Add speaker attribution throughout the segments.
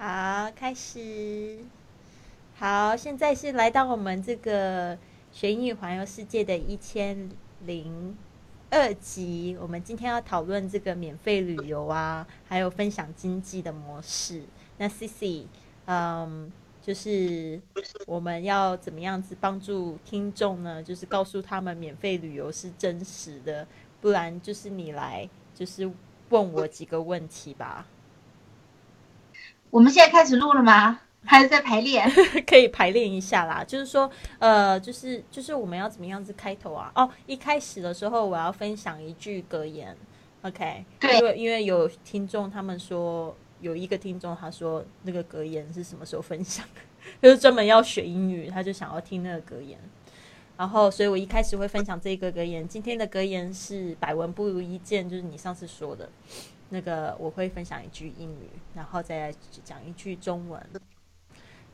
Speaker 1: 好，开始。好，现在是来到我们这个学英语环游世界的一千零二集。我们今天要讨论这个免费旅游啊，还有分享经济的模式。那 C C，嗯，就是我们要怎么样子帮助听众呢？就是告诉他们免费旅游是真实的，不然就是你来，就是问我几个问题吧。
Speaker 2: 我们现在开始录了吗？还是在排练？
Speaker 1: 可以排练一下啦。就是说，呃，就是就是我们要怎么样子开头啊？哦，一开始的时候我要分享一句格言，OK？
Speaker 2: 对，
Speaker 1: 因为因为有听众他们说，有一个听众他说那个格言是什么时候分享？就是专门要学英语，他就想要听那个格言。然后，所以我一开始会分享这个格言。今天的格言是百闻不如一见，就是你上次说的。那个我会分享一句英语，然后再讲一句中文，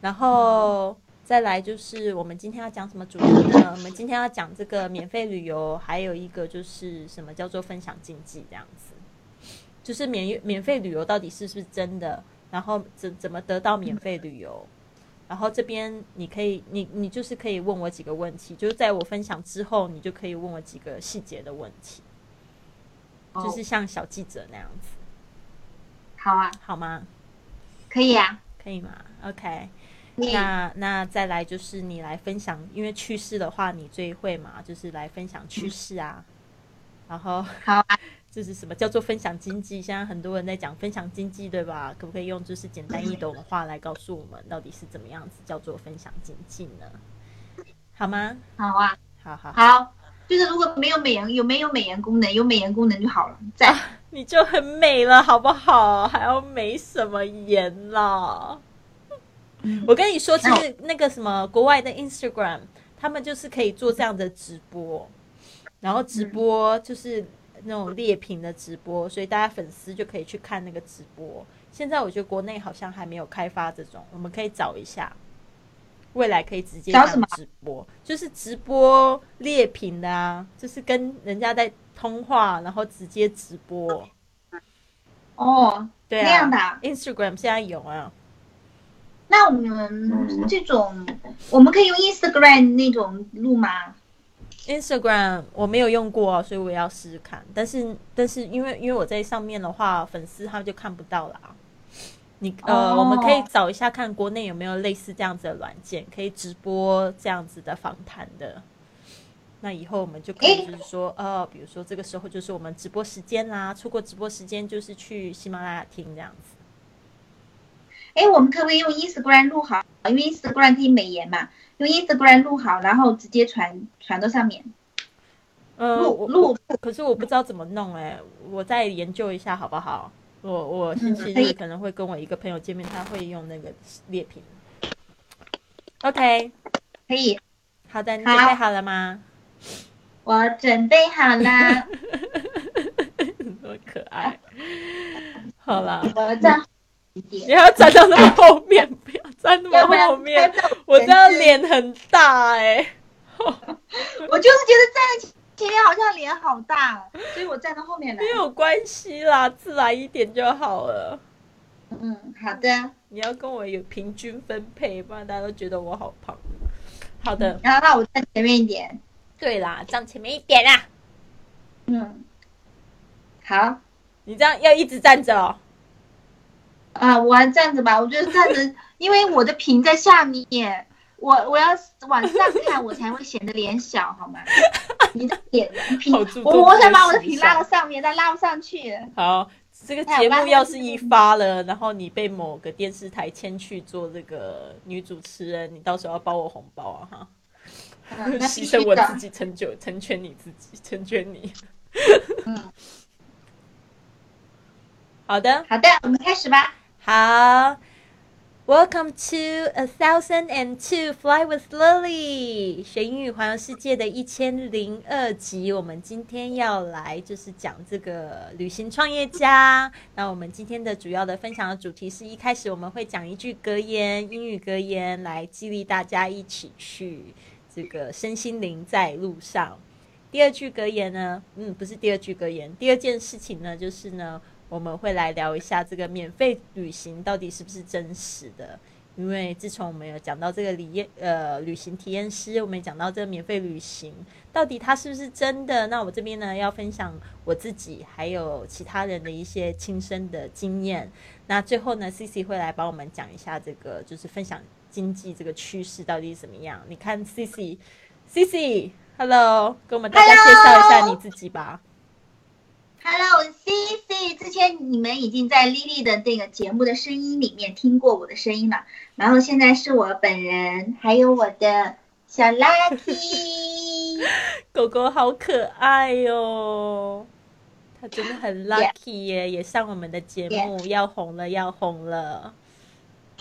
Speaker 1: 然后再来就是我们今天要讲什么主题呢？我们今天要讲这个免费旅游，还有一个就是什么叫做分享经济这样子，就是免免费旅游到底是不是真的？然后怎怎么得到免费旅游？然后这边你可以，你你就是可以问我几个问题，就是在我分享之后，你就可以问我几个细节的问题。就是像小记者那样子，
Speaker 2: 好啊，
Speaker 1: 好吗？
Speaker 2: 可以啊，
Speaker 1: 可以吗？OK，那那再来就是你来分享，因为趋势的话你最会嘛，就是来分享趋势啊。然后
Speaker 2: 好啊，
Speaker 1: 这是什么叫做分享经济？现在很多人在讲分享经济，对吧？可不可以用就是简单易懂的话来告诉我们，到底是怎么样子叫做分享经济呢？好吗？
Speaker 2: 好啊，
Speaker 1: 好好
Speaker 2: 好。就是如果没有美颜，有没有美颜功能？有美颜功能就好了，在
Speaker 1: 你就很美了，好不好？还要美什么颜啦？我跟你说，其实那个什么国外的 Instagram，他们就是可以做这样的直播，然后直播就是那种劣评的直播，所以大家粉丝就可以去看那个直播。现在我觉得国内好像还没有开发这种，我们可以找一下。未来可以直接直播，就是直播劣评的啊，就是跟人家在通话，然后直接直播。
Speaker 2: 哦，
Speaker 1: 对
Speaker 2: 啊，那样的。
Speaker 1: Instagram 现在有啊。
Speaker 2: 那我们这种，我们可以用 Instagram 那种录吗
Speaker 1: ？Instagram 我没有用过，所以我要试试看。但是，但是因为因为我在上面的话，粉丝他就看不到了。你呃，我们可以找一下看国内有没有类似这样子的软件，可以直播这样子的访谈的。那以后我们就可以就是说，呃，比如说这个时候就是我们直播时间啦，错过直播时间就是去喜马拉雅听这样子。
Speaker 2: 哎，我们可不可以用 Instagram 录好？因为 Instagram 可以美颜嘛，用 Instagram 录好，然后直接传传到上面。录录，
Speaker 1: 可是我不知道怎么弄哎，我再研究一下好不好？我我星期日可能会跟我一个朋友见面，他会用那个猎品。OK，
Speaker 2: 可以。
Speaker 1: 好的，你准备好了吗？
Speaker 2: 我准备好了。
Speaker 1: 多可爱。好了。
Speaker 2: 我站
Speaker 1: 你要站到那么后面，不要站那么后面。我这样脸很大哎。
Speaker 2: 我就是觉得站在。今天好像脸好大，所以我站到后面来。没
Speaker 1: 有关系啦，自然一点就好了。
Speaker 2: 嗯，好的。
Speaker 1: 你要跟我有平均分配，不然大家都觉得我好胖。好的。
Speaker 2: 然后那我站前面一点。
Speaker 1: 对啦，站前面一点啦。
Speaker 2: 嗯。好，
Speaker 1: 你这样要一直站着哦。
Speaker 2: 啊，我站着吧，我觉得站着，因为我的屏在下面。我我要往上看，我才会显得脸小，好吗？你的脸屏，我我想把我的屏拉到上面，但拉不上去。
Speaker 1: 好，这个节目要是一发了，然后你被某个电视台签去做这个女主持人，你到时候要包我红包啊！哈，牺牲我自己，成就成全你自己，成全你。嗯，好的，
Speaker 2: 好的，我们开始吧。
Speaker 1: 好。Welcome to a thousand and two fly with Lily，学英语环游世界的一千零二集。我们今天要来就是讲这个旅行创业家。那我们今天的主要的分享的主题是一开始我们会讲一句格言，英语格言来激励大家一起去这个身心灵在路上。第二句格言呢，嗯，不是第二句格言，第二件事情呢就是呢。我们会来聊一下这个免费旅行到底是不是真实的。因为自从我们有讲到这个理验呃旅行体验师，我们也讲到这个免费旅行到底它是不是真的？那我这边呢要分享我自己还有其他人的一些亲身的经验。那最后呢，C C 会来帮我们讲一下这个就是分享经济这个趋势到底是怎么样？你看 C C C C，Hello，跟我们大家介绍一下你自己吧。
Speaker 2: Hello，C C，之前你们已经在 Lily 的这个节目的声音里面听过我的声音了，然后现在是我本人，还有我的小 Lucky，
Speaker 1: 狗狗好可爱哟，它真的很 lucky 耶，也上我们的节目，要红了，要红了。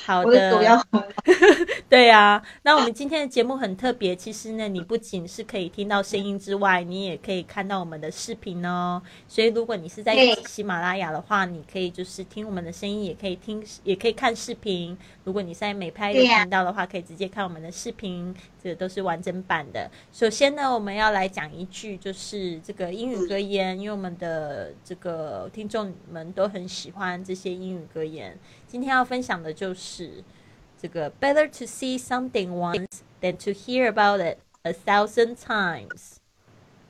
Speaker 1: 好的，对呀。那我们今天的节目很特别，其实呢，你不仅是可以听到声音之外，你也可以看到我们的视频哦。所以，如果你是在喜马拉雅的话，你可以就是听我们的声音，也可以听，也可以看视频。如果你在美拍有频道的话，可以直接看我们的视频，这个都是完整版的。首先呢，我们要来讲一句，就是这个英语格言，因为我们的这个听众们都很喜欢这些英语格言。今天要分享的就是这个 "Better to see something once than to hear about it a thousand times."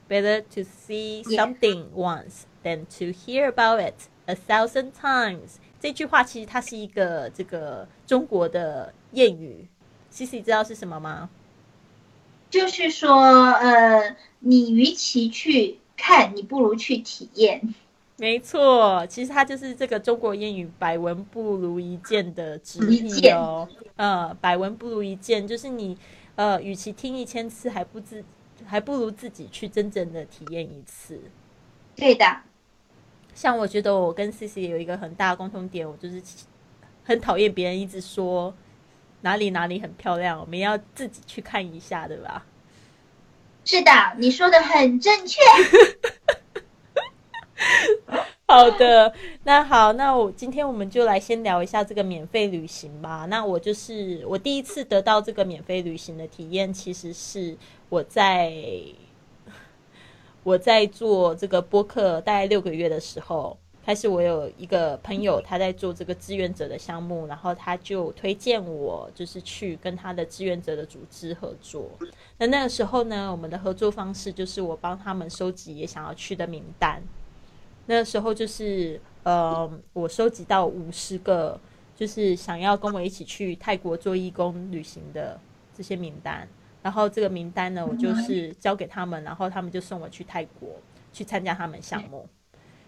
Speaker 1: Better to see something once than to hear about it a thousand times. 这句话其实它是一个这个中国的谚语，C C 知道是什么吗？
Speaker 2: 就是说，呃，你与其去看，你不如去体验。
Speaker 1: 没错，其实它就是这个中国谚语“百闻不如一见”的直译哦。呃，百闻不如一见，就是你呃，与其听一千次，还不自还不如自己去真正的体验一次。
Speaker 2: 对的。
Speaker 1: 像我觉得我跟 C C 有一个很大的共同点，我就是很讨厌别人一直说哪里哪里很漂亮，我们要自己去看一下，对吧？
Speaker 2: 是的，你说的很正确。
Speaker 1: 好的，那好，那我今天我们就来先聊一下这个免费旅行吧。那我就是我第一次得到这个免费旅行的体验，其实是我在我在做这个播客大概六个月的时候，开始我有一个朋友他在做这个志愿者的项目，然后他就推荐我就是去跟他的志愿者的组织合作。那那个时候呢，我们的合作方式就是我帮他们收集也想要去的名单。那时候就是，呃，我收集到五十个，就是想要跟我一起去泰国做义工旅行的这些名单。然后这个名单呢，我就是交给他们，然后他们就送我去泰国去参加他们项目。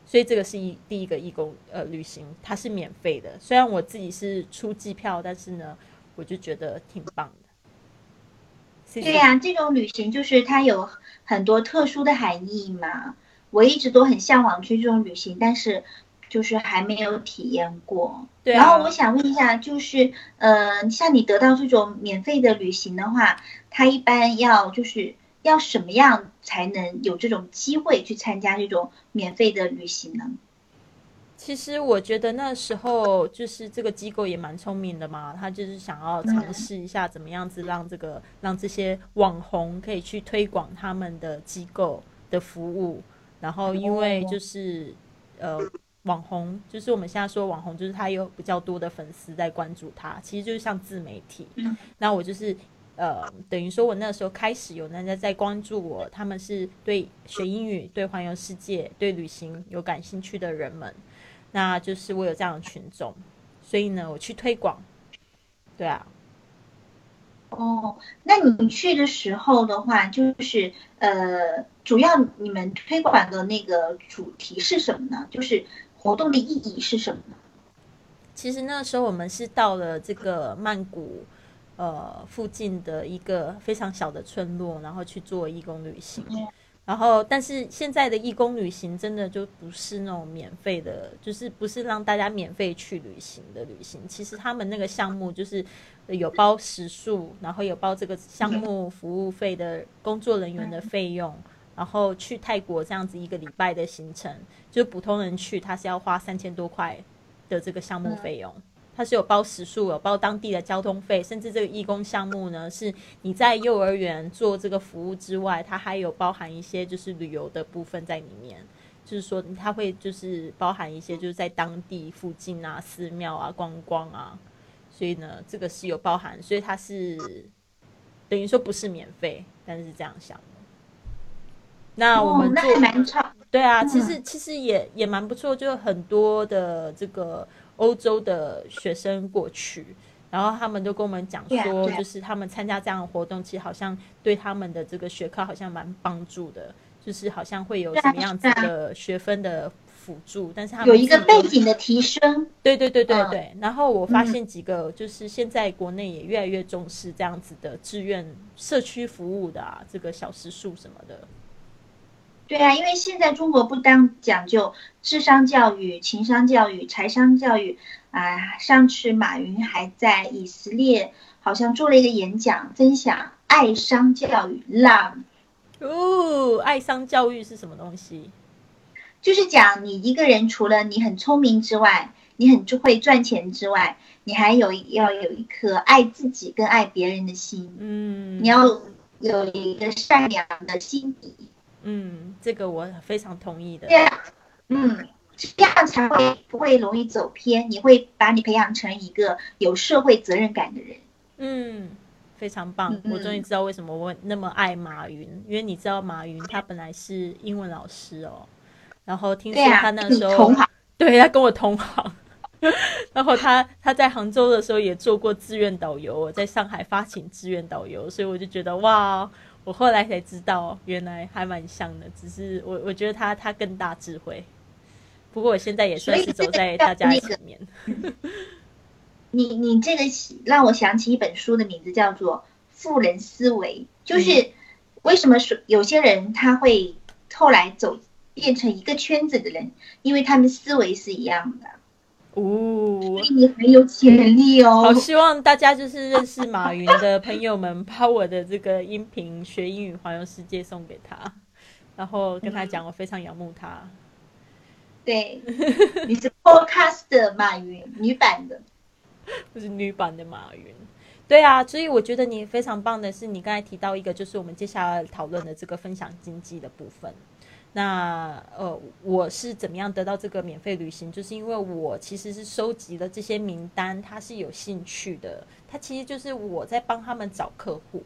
Speaker 1: 所以这个是一第一个义工呃旅行，它是免费的。虽然我自己是出机票，但是呢，我就觉得挺棒
Speaker 2: 的。对呀，这种旅行就是它有很多特殊的含义嘛。我一直都很向往去这种旅行，但是就是还没有体验过。
Speaker 1: 对。
Speaker 2: 然后我想问一下，就是呃，像你得到这种免费的旅行的话，它一般要就是要什么样才能有这种机会去参加这种免费的旅行呢？
Speaker 1: 其实我觉得那时候就是这个机构也蛮聪明的嘛，他就是想要尝试一下怎么样子让这个让这些网红可以去推广他们的机构的服务。然后，因为就是呃，网红，就是我们现在说网红，就是他有比较多的粉丝在关注他，其实就是像自媒体。那我就是呃，等于说我那时候开始有人家在关注我，他们是对学英语、对环游世界、对旅行有感兴趣的人们，那就是我有这样的群众，所以呢，我去推广。对啊。
Speaker 2: 哦，那你去的时候的话，就是呃，主要你们推广的那个主题是什么呢？就是活动的意义是什么呢？
Speaker 1: 其实那时候我们是到了这个曼谷呃附近的一个非常小的村落，然后去做义工旅行。然后，但是现在的义工旅行真的就不是那种免费的，就是不是让大家免费去旅行的旅行。其实他们那个项目就是有包食宿，然后有包这个项目服务费的工作人员的费用，然后去泰国这样子一个礼拜的行程，就普通人去他是要花三千多块的这个项目费用。它是有包食宿，有包当地的交通费，甚至这个义工项目呢，是你在幼儿园做这个服务之外，它还有包含一些就是旅游的部分在里面。就是说它会就是包含一些就是在当地附近啊寺庙啊观光啊，所以呢这个是有包含，所以它是等于说不是免费，但是这样想的。那我们做对啊，其实其实也也蛮不错，就很多的这个欧洲的学生过去，然后他们都跟我们讲说，就是他们参加这样的活动，其实好像对他们的这个学科好像蛮帮助的，就是好像会有什么样子的学分的辅助，但是他们
Speaker 2: 有一个背景的提升，
Speaker 1: 对对对对对。然后我发现几个，就是现在国内也越来越重视这样子的志愿社区服务的啊，这个小时数什么的。
Speaker 2: 对啊，因为现在中国不单讲究智商教育、情商教育、财商教育啊。上次马云还在以色列好像做了一个演讲，分享爱商教育。（Love）
Speaker 1: 哦，爱商教育是什么东西？
Speaker 2: 就是讲你一个人除了你很聪明之外，你很会赚钱之外，你还有要有一颗爱自己跟爱别人的心。嗯，你要有一个善良的心底。
Speaker 1: 嗯，这个我非常同意的。
Speaker 2: 嗯，这样才会不会容易走偏。你会把你培养成一个有社会责任感的人。
Speaker 1: 嗯，非常棒。我终于知道为什么我那么爱马云，因为你知道马云他本来是英文老师哦，然后听说他那时候对他跟我同行，然后他他在杭州的时候也做过志愿导游，在上海发起志愿导游，所以我就觉得哇。我后来才知道，原来还蛮像的，只是我我觉得他他更大智慧。不过我现在也算是走在大家前面。
Speaker 2: 你你这个让我想起一本书的名字叫做《富人思维》，就是为什么说有些人他会后来走变成一个圈子的人，因为他们思维是一样的。
Speaker 1: 哦，
Speaker 2: 你很有潜力哦！
Speaker 1: 好希望大家就是认识马云的朋友们，把我的这个音频学英语环游世界送给他，然后跟他讲我非常仰慕他。
Speaker 2: 对，你是 Podcast 的马云女版的，
Speaker 1: 不是女版的马云。对啊，所以我觉得你非常棒的是，你刚才提到一个，就是我们接下来讨论的这个分享经济的部分。那呃，我是怎么样得到这个免费旅行？就是因为我其实是收集了这些名单，他是有兴趣的，他其实就是我在帮他们找客户，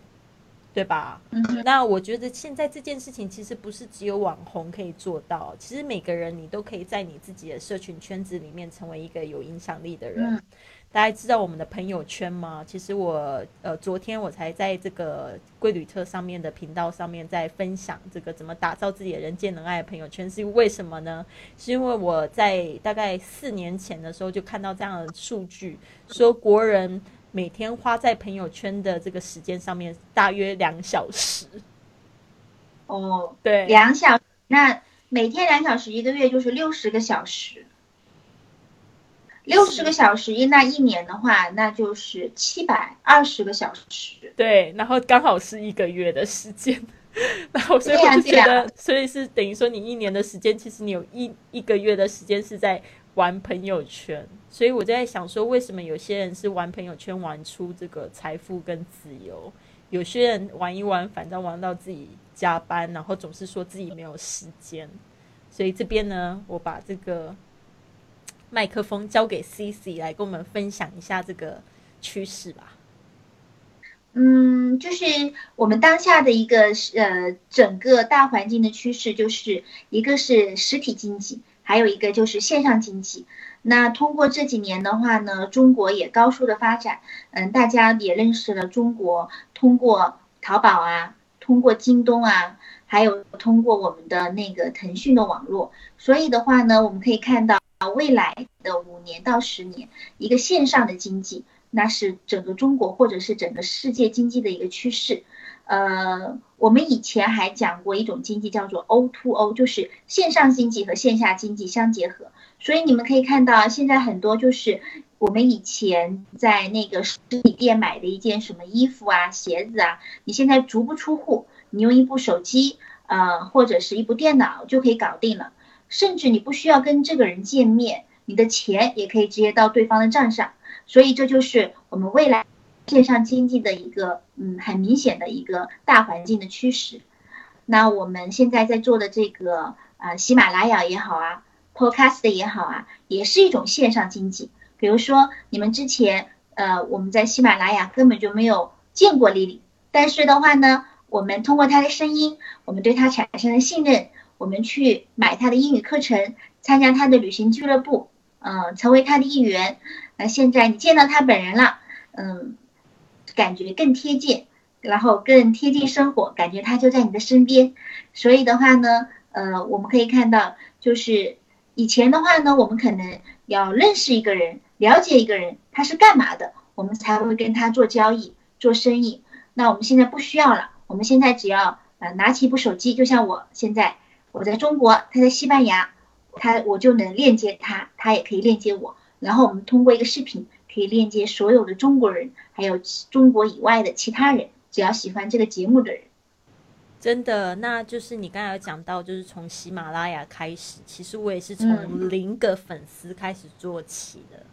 Speaker 1: 对吧？那我觉得现在这件事情其实不是只有网红可以做到，其实每个人你都可以在你自己的社群圈子里面成为一个有影响力的人。大家知道我们的朋友圈吗？其实我呃，昨天我才在这个贵旅特上面的频道上面在分享这个怎么打造自己的人见人爱的朋友圈，是为什么呢？是因为我在大概四年前的时候就看到这样的数据，说国人每天花在朋友圈的这个时间上面大约两小时。
Speaker 2: 哦，
Speaker 1: 对，
Speaker 2: 两小那每天两小时，一个月就是六十个小时。六十个小时，那一年的话，那就是七百二十个小时。
Speaker 1: 对，然后刚好是一个月的时间，然后所以我就觉得，所以是等于说你一年的时间，其实你有一一个月的时间是在玩朋友圈。所以我在想说，为什么有些人是玩朋友圈玩出这个财富跟自由，有些人玩一玩，反正玩到自己加班，然后总是说自己没有时间。所以这边呢，我把这个。麦克风交给 C C 来跟我们分享一下这个趋势吧。
Speaker 2: 嗯，就是我们当下的一个呃整个大环境的趋势，就是一个是实体经济，还有一个就是线上经济。那通过这几年的话呢，中国也高速的发展，嗯，大家也认识了中国，通过淘宝啊，通过京东啊，还有通过我们的那个腾讯的网络，所以的话呢，我们可以看到。啊未来的五年到十年，一个线上的经济，那是整个中国或者是整个世界经济的一个趋势。呃，我们以前还讲过一种经济叫做 O to O，就是线上经济和线下经济相结合。所以你们可以看到，现在很多就是我们以前在那个实体店买的一件什么衣服啊、鞋子啊，你现在足不出户，你用一部手机，呃，或者是一部电脑就可以搞定了。甚至你不需要跟这个人见面，你的钱也可以直接到对方的账上。所以这就是我们未来线上经济的一个嗯很明显的一个大环境的趋势。那我们现在在做的这个啊，喜马拉雅也好啊，Podcast 也好啊，也是一种线上经济。比如说你们之前呃，我们在喜马拉雅根本就没有见过丽丽，但是的话呢，我们通过她的声音，我们对她产生了信任，我们去买他的英语课程，参加他的旅行俱乐部，嗯，成为他的一员。那现在你见到他本人了，嗯，感觉更贴近。然后更贴近生活，感觉他就在你的身边，所以的话呢，呃，我们可以看到，就是以前的话呢，我们可能要认识一个人，了解一个人他是干嘛的，我们才会跟他做交易、做生意。那我们现在不需要了，我们现在只要呃拿起一部手机，就像我现在我在中国，他在西班牙，他我就能链接他，他也可以链接我，然后我们通过一个视频可以链接所有的中国人，还有中国以外的其他人。只要喜欢这个节目的人，
Speaker 1: 真的，那就是你刚才有讲到，就是从喜马拉雅开始，其实我也是从零个粉丝开始做起的。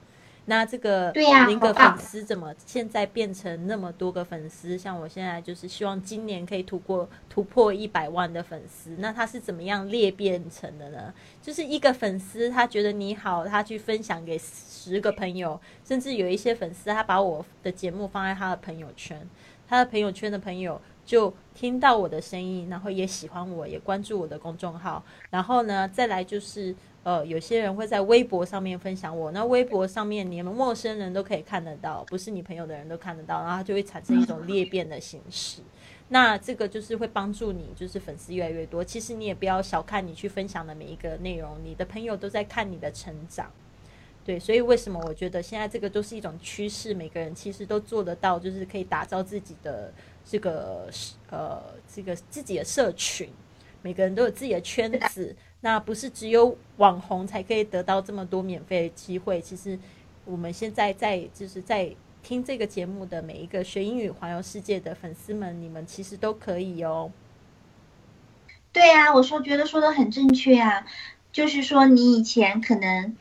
Speaker 1: 那这个零个粉丝怎么现在变成那么多个粉丝？像我现在就是希望今年可以突破突破一百万的粉丝。那他是怎么样裂变成的呢？就是一个粉丝他觉得你好，他去分享给十个朋友，甚至有一些粉丝他把我的节目放在他的朋友圈。他的朋友圈的朋友就听到我的声音，然后也喜欢我，也关注我的公众号。然后呢，再来就是呃，有些人会在微博上面分享我。那微博上面，连陌生人都可以看得到，不是你朋友的人都看得到，然后就会产生一种裂变的形式。那这个就是会帮助你，就是粉丝越来越多。其实你也不要小看你去分享的每一个内容，你的朋友都在看你的成长。对，所以为什么我觉得现在这个都是一种趋势，每个人其实都做得到，就是可以打造自己的这个呃这个自己的社群，每个人都有自己的圈子，那不是只有网红才可以得到这么多免费的机会。其实我们现在在就是在听这个节目的每一个学英语环游世界的粉丝们，你们其实都可以哦。
Speaker 2: 对呀，我说觉得说的很正确啊，就是说你以前可能。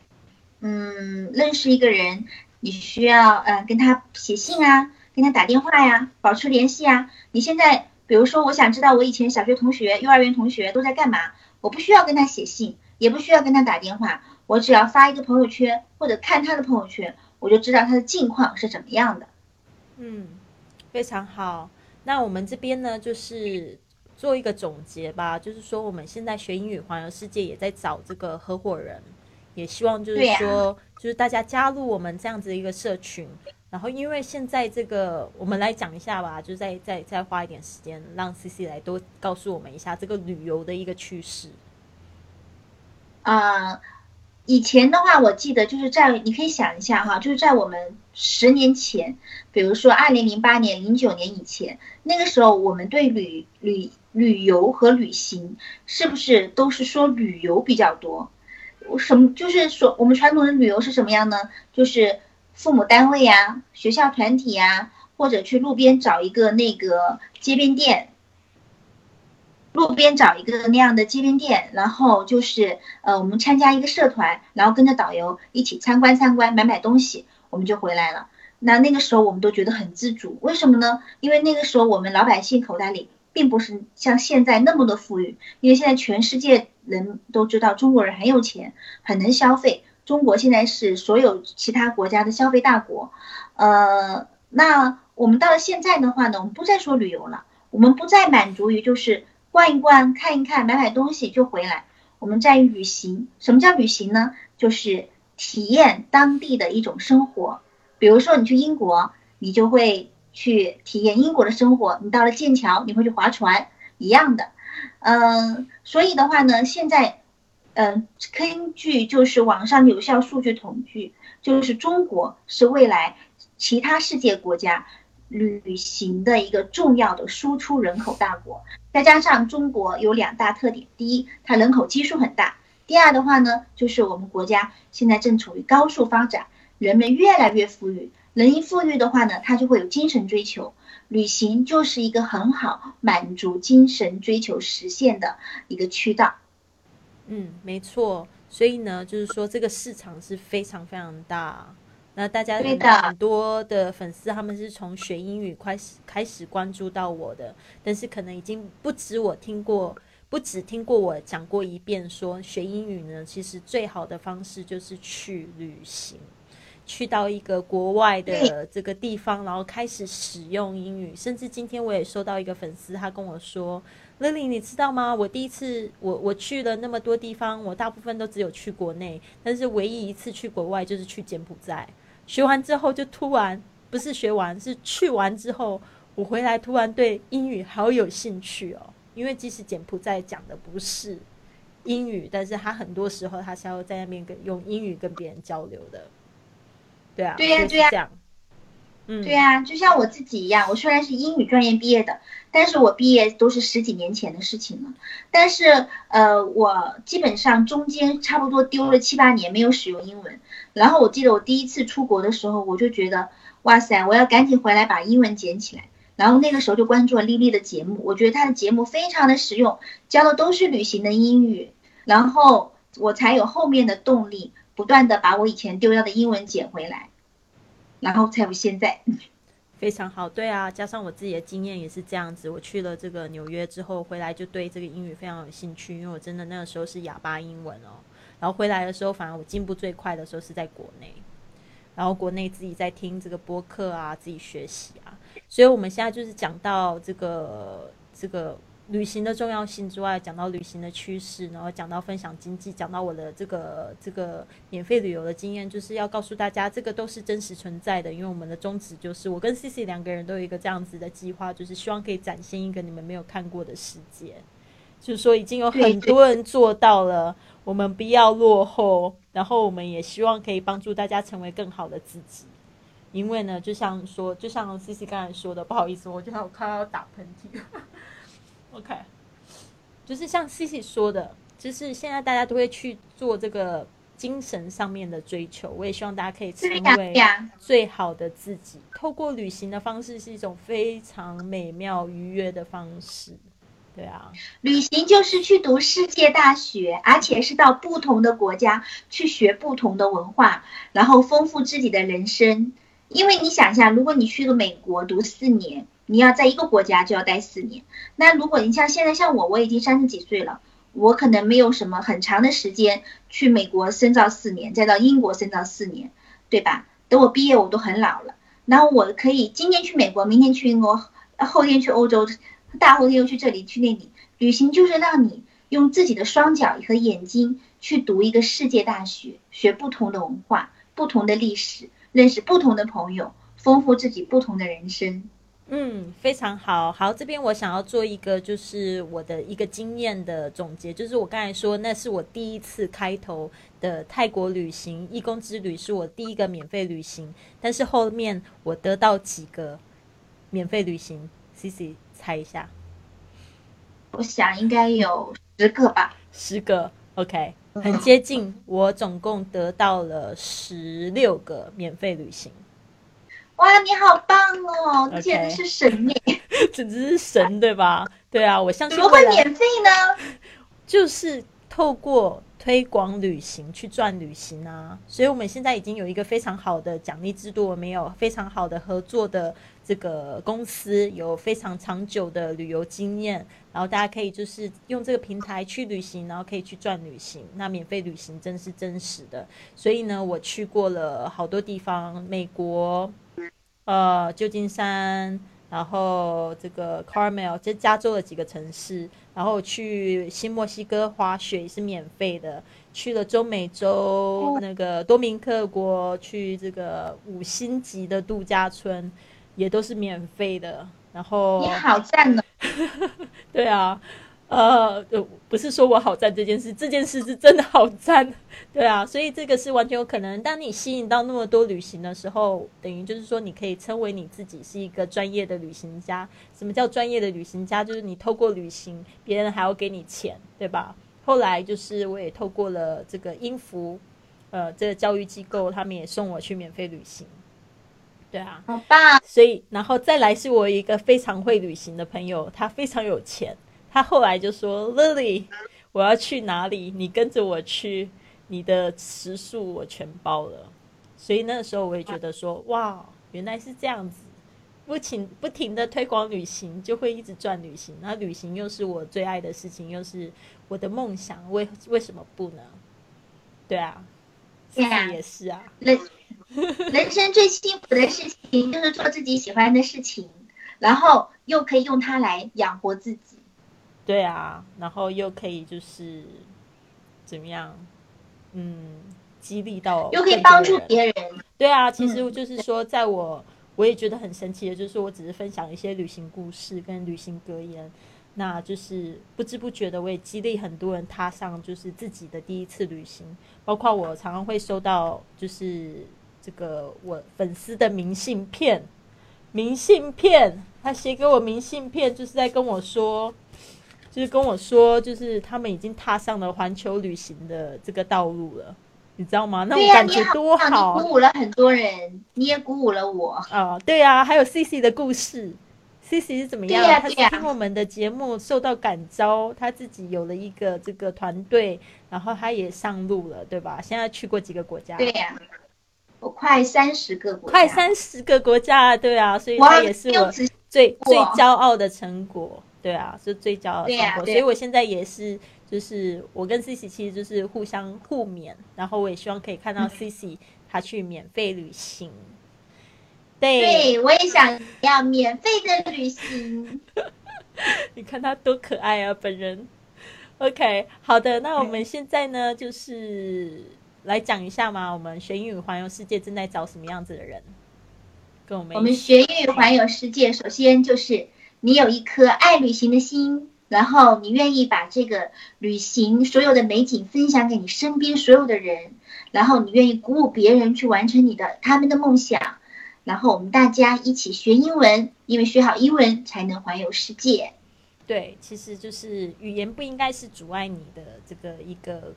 Speaker 2: 嗯，认识一个人，你需要呃跟他写信啊，跟他打电话呀，保持联系啊。你现在，比如说，我想知道我以前小学同学、幼儿园同学都在干嘛，我不需要跟他写信，也不需要跟他打电话，我只要发一个朋友圈或者看他的朋友圈，我就知道他的近况是怎么样的。
Speaker 1: 嗯，非常好。那我们这边呢，就是做一个总结吧，就是说我们现在学英语环游世界也在找这个合伙人。也希望就是说，就是大家加入我们这样子的一个社群，然后因为现在这个，我们来讲一下吧，就再再再花一点时间，让 C C 来多告诉我们一下这个旅游的一个趋势。
Speaker 2: 啊，以前的话，我记得就是在你可以想一下哈，就是在我们十年前，比如说二零零八年、零九年以前，那个时候我们对旅旅旅游和旅行是不是都是说旅游比较多？我什么就是说，我们传统的旅游是什么样呢？就是父母单位呀、学校团体呀，或者去路边找一个那个街边店，路边找一个那样的街边店，然后就是呃，我们参加一个社团，然后跟着导游一起参观参观，买买东西，我们就回来了。那那个时候我们都觉得很自主，为什么呢？因为那个时候我们老百姓口袋里。并不是像现在那么的富裕，因为现在全世界人都知道中国人很有钱，很能消费。中国现在是所有其他国家的消费大国，呃，那我们到了现在的话呢，我们不再说旅游了，我们不再满足于就是逛一逛、看一看、买买东西就回来，我们在于旅行。什么叫旅行呢？就是体验当地的一种生活。比如说你去英国，你就会。去体验英国的生活，你到了剑桥，你会去划船，一样的，嗯，所以的话呢，现在，嗯，根据就是网上有效数据统计，就是中国是未来其他世界国家旅行的一个重要的输出人口大国。再加上中国有两大特点：第一，它人口基数很大；第二的话呢，就是我们国家现在正处于高速发展，人们越来越富裕。人一富裕的话呢，他就会有精神追求，旅行就是一个很好满足精神追求实现的一个渠道。
Speaker 1: 嗯，没错。所以呢，就是说这个市场是非常非常大。那大家很多的粉丝，他们是从学英语开始开始关注到我的，但是可能已经不止我听过。不止听过我讲过一遍，说学英语呢，其实最好的方式就是去旅行，去到一个国外的这个地方，然后开始使用英语。甚至今天我也收到一个粉丝，他跟我说：“Lily，你知道吗？我第一次我我去了那么多地方，我大部分都只有去国内，但是唯一一次去国外就是去柬埔寨。学完之后就突然不是学完，是去完之后。”我回来突然对英语好有兴趣哦，因为即使柬埔寨讲的不是英语，但是他很多时候他是要在那边跟用英语跟别人交流的，对啊，
Speaker 2: 对呀，对呀，嗯，对呀，就像我自己一样，我虽然是英语专业毕业的，但是我毕业都是十几年前的事情了，但是呃，我基本上中间差不多丢了七八年没有使用英文，然后我记得我第一次出国的时候，我就觉得哇塞，我要赶紧回来把英文捡起来。然后那个时候就关注了丽丽的节目，我觉得她的节目非常的实用，教的都是旅行的英语，然后我才有后面的动力，不断的把我以前丢掉的英文捡回来，然后才有现在。
Speaker 1: 非常好，对啊，加上我自己的经验也是这样子，我去了这个纽约之后回来就对这个英语非常有兴趣，因为我真的那个时候是哑巴英文哦，然后回来的时候反而我进步最快的时候是在国内。然后国内自己在听这个播客啊，自己学习啊，所以我们现在就是讲到这个这个旅行的重要性之外，讲到旅行的趋势，然后讲到分享经济，讲到我的这个这个免费旅游的经验，就是要告诉大家，这个都是真实存在的。因为我们的宗旨就是，我跟 C C 两个人都有一个这样子的计划，就是希望可以展现一个你们没有看过的世界，就是说已经有很多人做到了。我们不要落后，然后我们也希望可以帮助大家成为更好的自己。因为呢，就像说，就像 C C 刚才说的，不好意思，我觉得我快要打喷嚏。就是像 C C 说的，就是现在大家都会去做这个精神上面的追求。我也希望大家可以成为最好的自己。透过旅行的方式，是一种非常美妙愉悦的方式。对啊，
Speaker 2: 旅行就是去读世界大学，而且是到不同的国家去学不同的文化，然后丰富自己的人生。因为你想一下，如果你去了美国读四年，你要在一个国家就要待四年。那如果你像现在像我，我已经三十几岁了，我可能没有什么很长的时间去美国深造四年，再到英国深造四年，对吧？等我毕业我都很老了，然后我可以今天去美国，明天去英国，后天去欧洲。大后天又去这里去那里旅行，就是让你用自己的双脚和眼睛去读一个世界大学，学不同的文化、不同的历史，认识不同的朋友，丰富自己不同的人生。
Speaker 1: 嗯，非常好。好，这边我想要做一个，就是我的一个经验的总结，就是我刚才说，那是我第一次开头的泰国旅行，义工之旅是我第一个免费旅行，但是后面我得到几个免费旅行，C C。猜一下，
Speaker 2: 我想应该有十个吧。
Speaker 1: 十个，OK，很接近。我总共得到了十六个免费旅行。
Speaker 2: 哇，你好棒哦！简直是神耶！
Speaker 1: 简直是神，对吧？对啊，我相信。
Speaker 2: 怎么会免费呢？
Speaker 1: 就是透过推广旅行去赚旅行啊！所以我们现在已经有一个非常好的奖励制度，我们有非常好的合作的。这个公司有非常长久的旅游经验，然后大家可以就是用这个平台去旅行，然后可以去赚旅行。那免费旅行真是真实的，所以呢，我去过了好多地方，美国，呃，旧金山，然后这个 Carmel，就加州的几个城市，然后去新墨西哥滑雪也是免费的，去了中美洲那个多明克国，去这个五星级的度假村。也都是免费的，然后
Speaker 2: 你好赞哦！
Speaker 1: 对啊，呃，不是说我好赞这件事，这件事是真的好赞，对啊，所以这个是完全有可能。当你吸引到那么多旅行的时候，等于就是说，你可以称为你自己是一个专业的旅行家。什么叫专业的旅行家？就是你透过旅行，别人还要给你钱，对吧？后来就是我也透过了这个音符，呃，这个教育机构，他们也送我去免费旅行。对啊，
Speaker 2: 好棒！
Speaker 1: 所以，然后再来是我一个非常会旅行的朋友，他非常有钱。他后来就说：“Lily，我要去哪里？你跟着我去，你的食宿我全包了。”所以那个时候我也觉得说：“哇，原来是这样子。”不停不停的推广旅行，就会一直赚旅行。那旅行又是我最爱的事情，又是我的梦想，为为什么不呢？对啊，
Speaker 2: 对啊，
Speaker 1: 也是啊。
Speaker 2: 人 人生最幸福的事情就是做自己喜欢的事情，然后又可以用它来养活自己。
Speaker 1: 对啊，然后又可以就是怎么样？嗯，激励到
Speaker 2: 又可以帮助别人。
Speaker 1: 对啊，其实就是说，在我我也觉得很神奇的，就是我只是分享一些旅行故事跟旅行格言，那就是不知不觉的，我也激励很多人踏上就是自己的第一次旅行。包括我常常会收到就是这个我粉丝的明信片，明信片，他写给我明信片，就是在跟我说。就是跟我说，就是他们已经踏上了环球旅行的这个道路了，你知道吗？那种感觉多
Speaker 2: 好！鼓舞了很多人，你也鼓舞了我
Speaker 1: 啊！对啊，还有 C C 的故事，C C 是怎么样？他是听我们的节目受到感召，他自己有了一个这个团队，然后他也上路了，对吧？现在去过几个国家？
Speaker 2: 对呀，我快三十个国，
Speaker 1: 快三十个国家，对啊，所以他也是我最最骄傲的成果。对啊，是最骄傲的生活，所以我现在也是，就是我跟 C C 其实就是互相互勉，然后我也希望可以看到 C C 他去免费旅行。对，
Speaker 2: 对我也想要免费的旅行。
Speaker 1: 你看他多可爱啊，本人。OK，好的，那我们现在呢，就是来讲一下嘛，我们学英语环游世界正在找什么样子的人？跟我们，
Speaker 2: 我们学英语环游世界，首先就是。你有一颗爱旅行的心，然后你愿意把这个旅行所有的美景分享给你身边所有的人，然后你愿意鼓舞别人去完成你的他们的梦想，然后我们大家一起学英文，因为学好英文才能环游世界。
Speaker 1: 对，其实就是语言不应该是阻碍你的这个一个。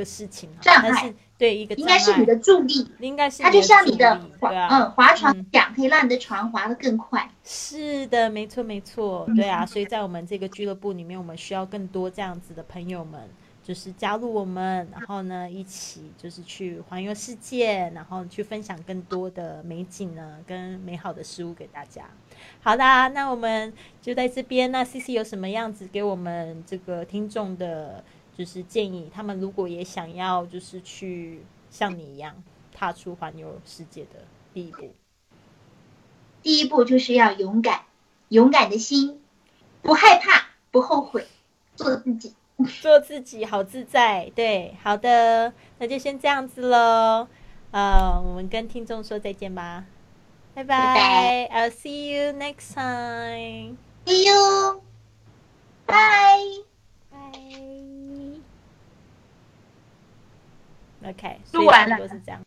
Speaker 1: 个事情，
Speaker 2: 障碍
Speaker 1: 对一个
Speaker 2: 应该是你的助力，
Speaker 1: 应该是
Speaker 2: 它就像你的嗯划船桨，可以让你的船划得更快。
Speaker 1: 是的，没错没错，对啊，所以在我们这个俱乐部里面，我们需要更多这样子的朋友们，就是加入我们，然后呢一起就是去环游世界，然后去分享更多的美景呢，跟美好的事物给大家。好啦，那我们就在这边。那 C C 有什么样子给我们这个听众的？就是建议他们，如果也想要，就是去像你一样踏出环游世界的第一步。
Speaker 2: 第一步就是要勇敢，勇敢的心，不害怕，不后悔，做自己，
Speaker 1: 做自己，好自在。对，好的，那就先这样子喽。呃，我们跟听众说再见吧，拜拜。I'll see you next time.
Speaker 2: See you. Bye.
Speaker 1: OK，
Speaker 2: 录完了，
Speaker 1: 都是这样。